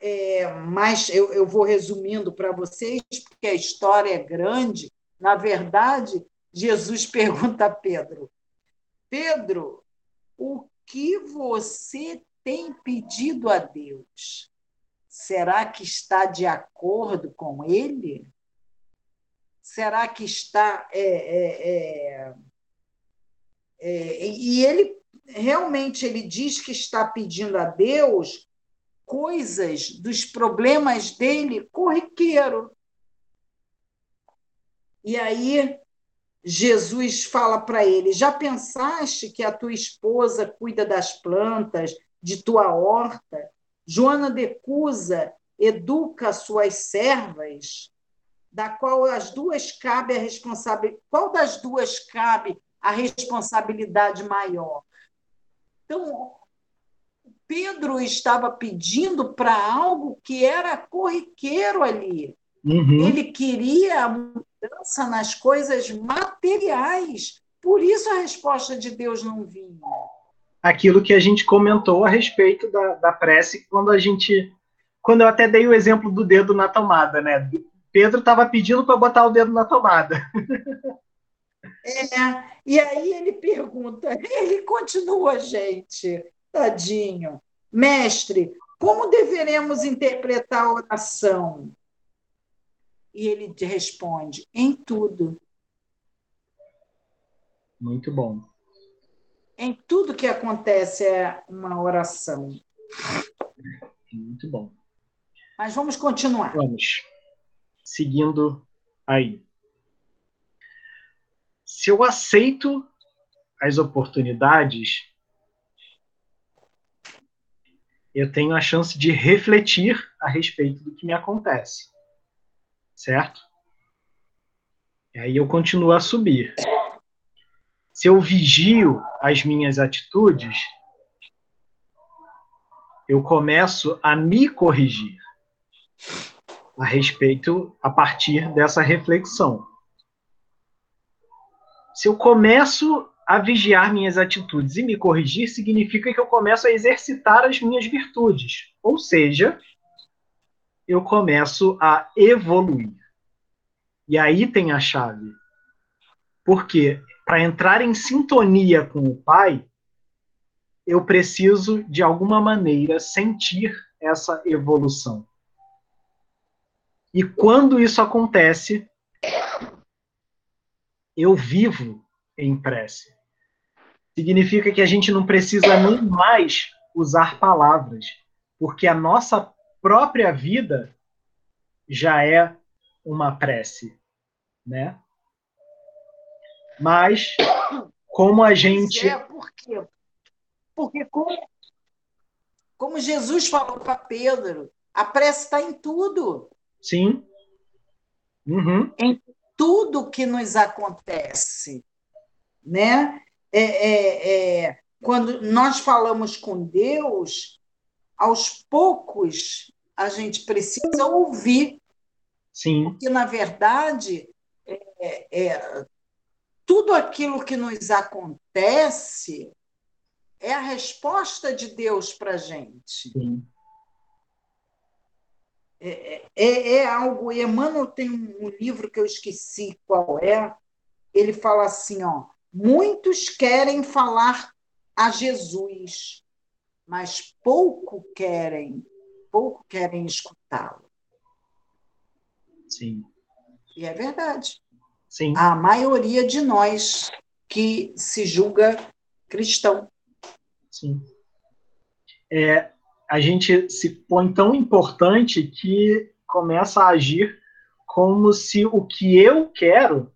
é, mas eu, eu vou resumindo para vocês, porque a história é grande. Na verdade, Jesus pergunta a Pedro: Pedro, o que você tem pedido a Deus? Será que está de acordo com ele? Será que está. É, é, é, é, e ele realmente ele diz que está pedindo a Deus coisas dos problemas dele corriqueiro. E aí Jesus fala para ele: Já pensaste que a tua esposa cuida das plantas de tua horta? Joana de Cusa educa suas servas? da qual as duas cabe a responsabilidade. Qual das duas cabe a responsabilidade maior? Então, Pedro estava pedindo para algo que era corriqueiro ali. Uhum. Ele queria a mudança nas coisas materiais. Por isso a resposta de Deus não vinha. Aquilo que a gente comentou a respeito da, da prece quando a gente. Quando eu até dei o exemplo do dedo na tomada, né? Pedro estava pedindo para botar o dedo na tomada. É, e aí ele pergunta, ele continua, gente, tadinho. Mestre, como deveremos interpretar a oração? E ele responde, em tudo. Muito bom. Em tudo que acontece é uma oração. Muito bom. Mas vamos continuar. Vamos seguindo aí. Se eu aceito as oportunidades, eu tenho a chance de refletir a respeito do que me acontece. Certo? E aí eu continuo a subir. Se eu vigio as minhas atitudes, eu começo a me corrigir a respeito a partir dessa reflexão. Se eu começo a vigiar minhas atitudes e me corrigir, significa que eu começo a exercitar as minhas virtudes. Ou seja, eu começo a evoluir. E aí tem a chave. Porque para entrar em sintonia com o Pai, eu preciso, de alguma maneira, sentir essa evolução. E quando isso acontece, eu vivo em prece. Significa que a gente não precisa nem mais usar palavras, porque a nossa própria vida já é uma prece, né? Mas como a gente é, por quê? Porque como, como Jesus falou para Pedro, a prece está em tudo. Sim. Uhum. Em tudo que nos acontece. Né? É, é, é, quando nós falamos com Deus, aos poucos a gente precisa ouvir. Sim. Porque, na verdade, é, é, tudo aquilo que nos acontece é a resposta de Deus para a gente. Sim. É, é, é algo. Emmanuel tem um livro que eu esqueci qual é. Ele fala assim: ó, muitos querem falar a Jesus, mas pouco querem, pouco querem escutá-lo. Sim. E é verdade. Sim. A maioria de nós que se julga cristão. Sim. É, a gente se põe tão importante que começa a agir como se o que eu quero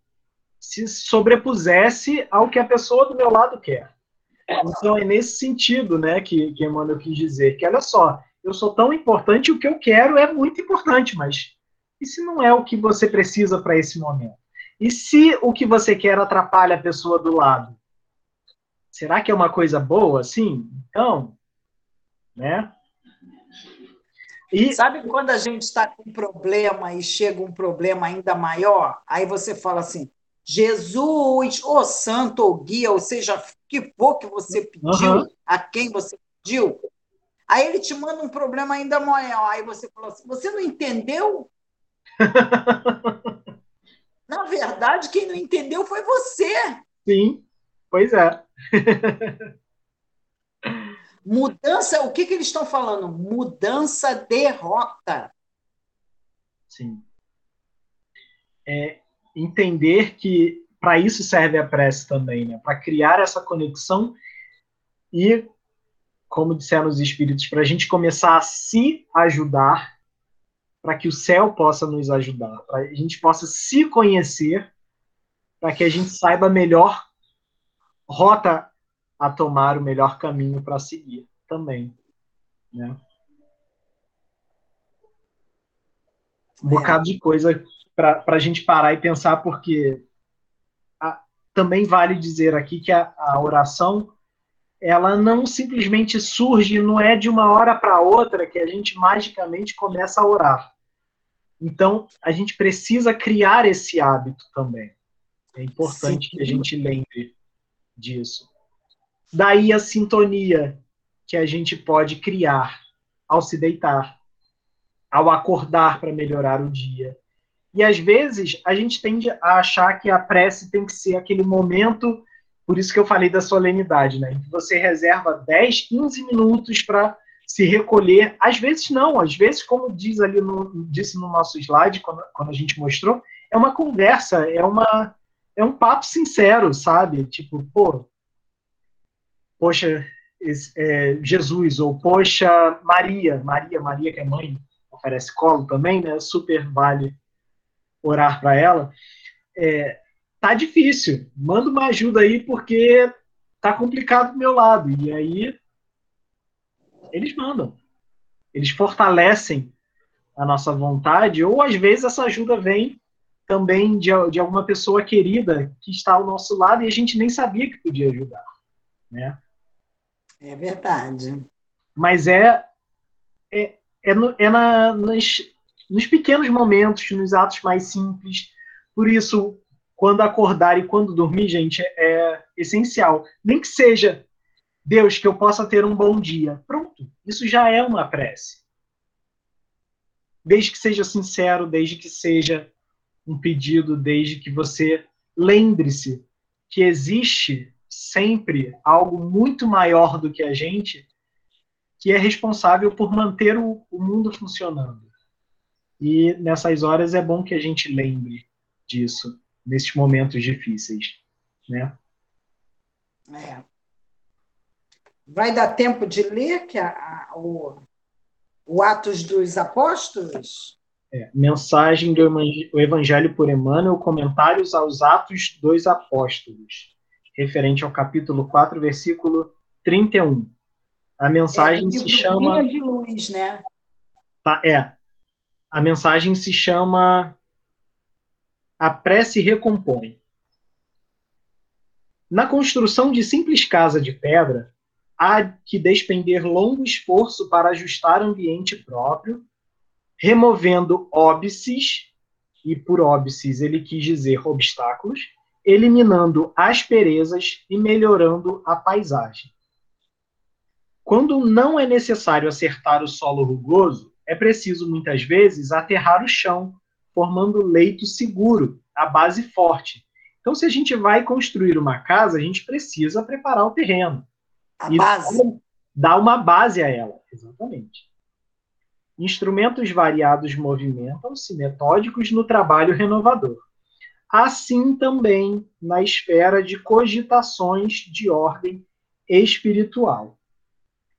se sobrepusesse ao que a pessoa do meu lado quer. Então é nesse sentido, né, que, que Emmanuel quis dizer, que olha só, eu sou tão importante, o que eu quero é muito importante, mas e se não é o que você precisa para esse momento? E se o que você quer atrapalha a pessoa do lado? Será que é uma coisa boa, assim? Então, né? E... Sabe quando a gente está com um problema e chega um problema ainda maior? Aí você fala assim: Jesus, ou santo, ou guia, ou seja, que for que você pediu, uhum. a quem você pediu, aí ele te manda um problema ainda maior. Aí você fala assim: você não entendeu? Na verdade, quem não entendeu foi você. Sim, pois é. Mudança, o que, que eles estão falando? Mudança derrota. Sim. É entender que para isso serve a prece também, né? para criar essa conexão e, como disseram os espíritos, para a gente começar a se ajudar, para que o céu possa nos ajudar, para a gente possa se conhecer, para que a gente saiba melhor rota a tomar o melhor caminho para seguir também. Né? Um bocado de coisa para a gente parar e pensar, porque a, também vale dizer aqui que a, a oração ela não simplesmente surge, não é de uma hora para outra que a gente magicamente começa a orar. Então, a gente precisa criar esse hábito também. É importante Sim. que a gente lembre disso. Daí a sintonia que a gente pode criar ao se deitar, ao acordar para melhorar o dia. E às vezes a gente tende a achar que a prece tem que ser aquele momento, por isso que eu falei da solenidade, né? Você reserva 10, 15 minutos para se recolher. Às vezes não, às vezes, como diz ali no, disse no nosso slide, quando, quando a gente mostrou, é uma conversa, é uma é um papo sincero, sabe? Tipo, pô, poxa, é, Jesus, ou poxa, Maria, Maria, Maria que é mãe, oferece colo também, né? Super vale orar para ela. É, tá difícil, manda uma ajuda aí porque tá complicado do meu lado. E aí eles mandam, eles fortalecem a nossa vontade, ou às vezes essa ajuda vem também de, de alguma pessoa querida que está ao nosso lado e a gente nem sabia que podia ajudar, né? É verdade. Mas é, é, é, no, é na, nos, nos pequenos momentos, nos atos mais simples. Por isso, quando acordar e quando dormir, gente, é, é essencial. Nem que seja, Deus, que eu possa ter um bom dia. Pronto, isso já é uma prece. Desde que seja sincero, desde que seja um pedido, desde que você lembre-se que existe sempre algo muito maior do que a gente que é responsável por manter o, o mundo funcionando. E nessas horas é bom que a gente lembre disso, nesses momentos difíceis, né? É. Vai dar tempo de ler que a, a, o, o Atos dos Apóstolos? É, mensagem do Evangelho por Emmanuel, comentários aos Atos dos Apóstolos referente ao capítulo 4, versículo 31. A mensagem é, se chama. de luz, né? Tá, é. A mensagem se chama A prece recompõe. Na construção de simples casa de pedra, há que despender longo esforço para ajustar ambiente próprio, removendo óbices, e por óbices ele quis dizer obstáculos, eliminando asperezas e melhorando a paisagem. Quando não é necessário acertar o solo rugoso, é preciso muitas vezes aterrar o chão, formando leito seguro, a base forte. Então, se a gente vai construir uma casa, a gente precisa preparar o terreno. A e base. Dar uma base a ela, exatamente. Instrumentos variados movimentam-se metódicos no trabalho renovador assim também na esfera de cogitações de ordem espiritual.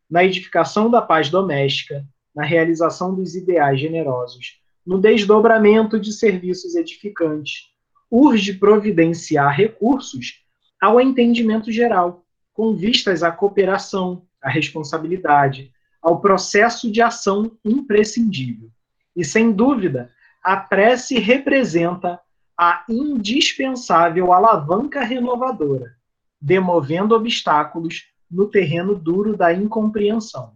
Na edificação da paz doméstica, na realização dos ideais generosos, no desdobramento de serviços edificantes, urge providenciar recursos ao entendimento geral, com vistas à cooperação, à responsabilidade, ao processo de ação imprescindível. E, sem dúvida, a prece representa a indispensável alavanca renovadora, demovendo obstáculos no terreno duro da incompreensão.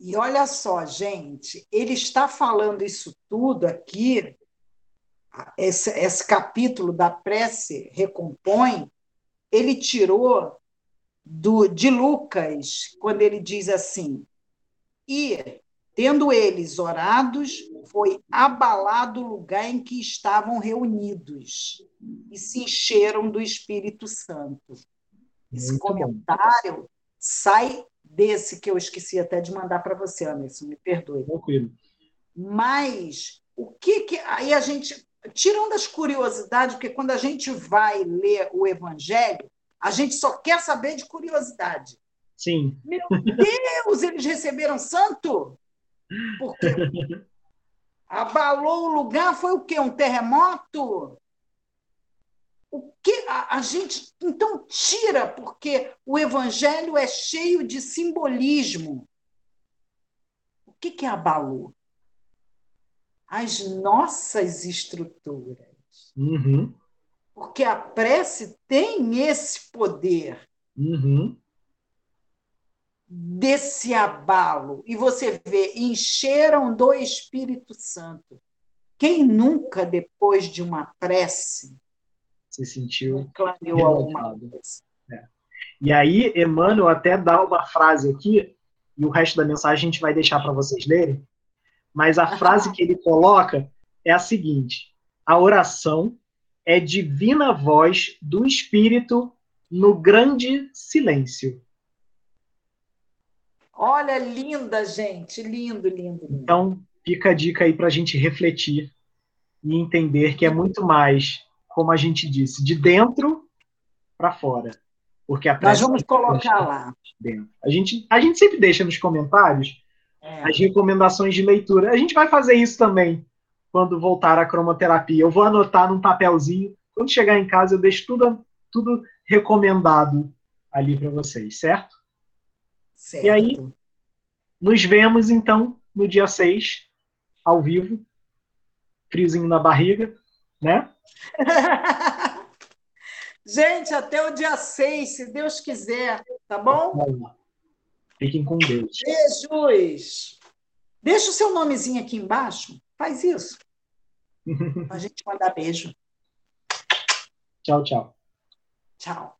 E olha só, gente, ele está falando isso tudo aqui, esse, esse capítulo da prece recompõe, ele tirou do, de Lucas, quando ele diz assim: E, tendo eles orados, foi abalado o lugar em que estavam reunidos e se encheram do Espírito Santo. Esse Muito comentário bom. sai desse que eu esqueci até de mandar para você, Anderson, me perdoe. Tranquilo. Mas o que que aí a gente tirando as curiosidades, porque quando a gente vai ler o Evangelho, a gente só quer saber de curiosidade. Sim. Meu Deus, eles receberam santo? Porque abalou o lugar, foi o quê? Um terremoto? O que a, a gente então tira, porque o evangelho é cheio de simbolismo. O que, que abalou? As nossas estruturas. Uhum. Porque a prece tem esse poder. Uhum desse abalo. E você vê, encheram do Espírito Santo. Quem nunca, depois de uma prece, se sentiu clareou alguma coisa? É. E aí, Emmanuel até dá uma frase aqui, e o resto da mensagem a gente vai deixar para vocês lerem, mas a frase que ele coloca é a seguinte: a oração é divina voz do Espírito no grande silêncio. Olha, linda, gente, lindo, lindo. lindo. Então, fica a dica aí para a gente refletir e entender que é muito mais, como a gente disse, de dentro para fora. Porque a Nós vamos colocar lá. Dentro. A, gente, a gente sempre deixa nos comentários é. as recomendações de leitura. A gente vai fazer isso também quando voltar à cromoterapia. Eu vou anotar num papelzinho. Quando chegar em casa, eu deixo tudo, tudo recomendado ali para vocês, certo? Certo. E aí, nos vemos então no dia 6, ao vivo, friozinho na barriga, né? Gente, até o dia 6, se Deus quiser, tá bom? Fiquem com Deus. Beijos. Deixa o seu nomezinho aqui embaixo. Faz isso. a gente mandar beijo. Tchau, tchau. Tchau.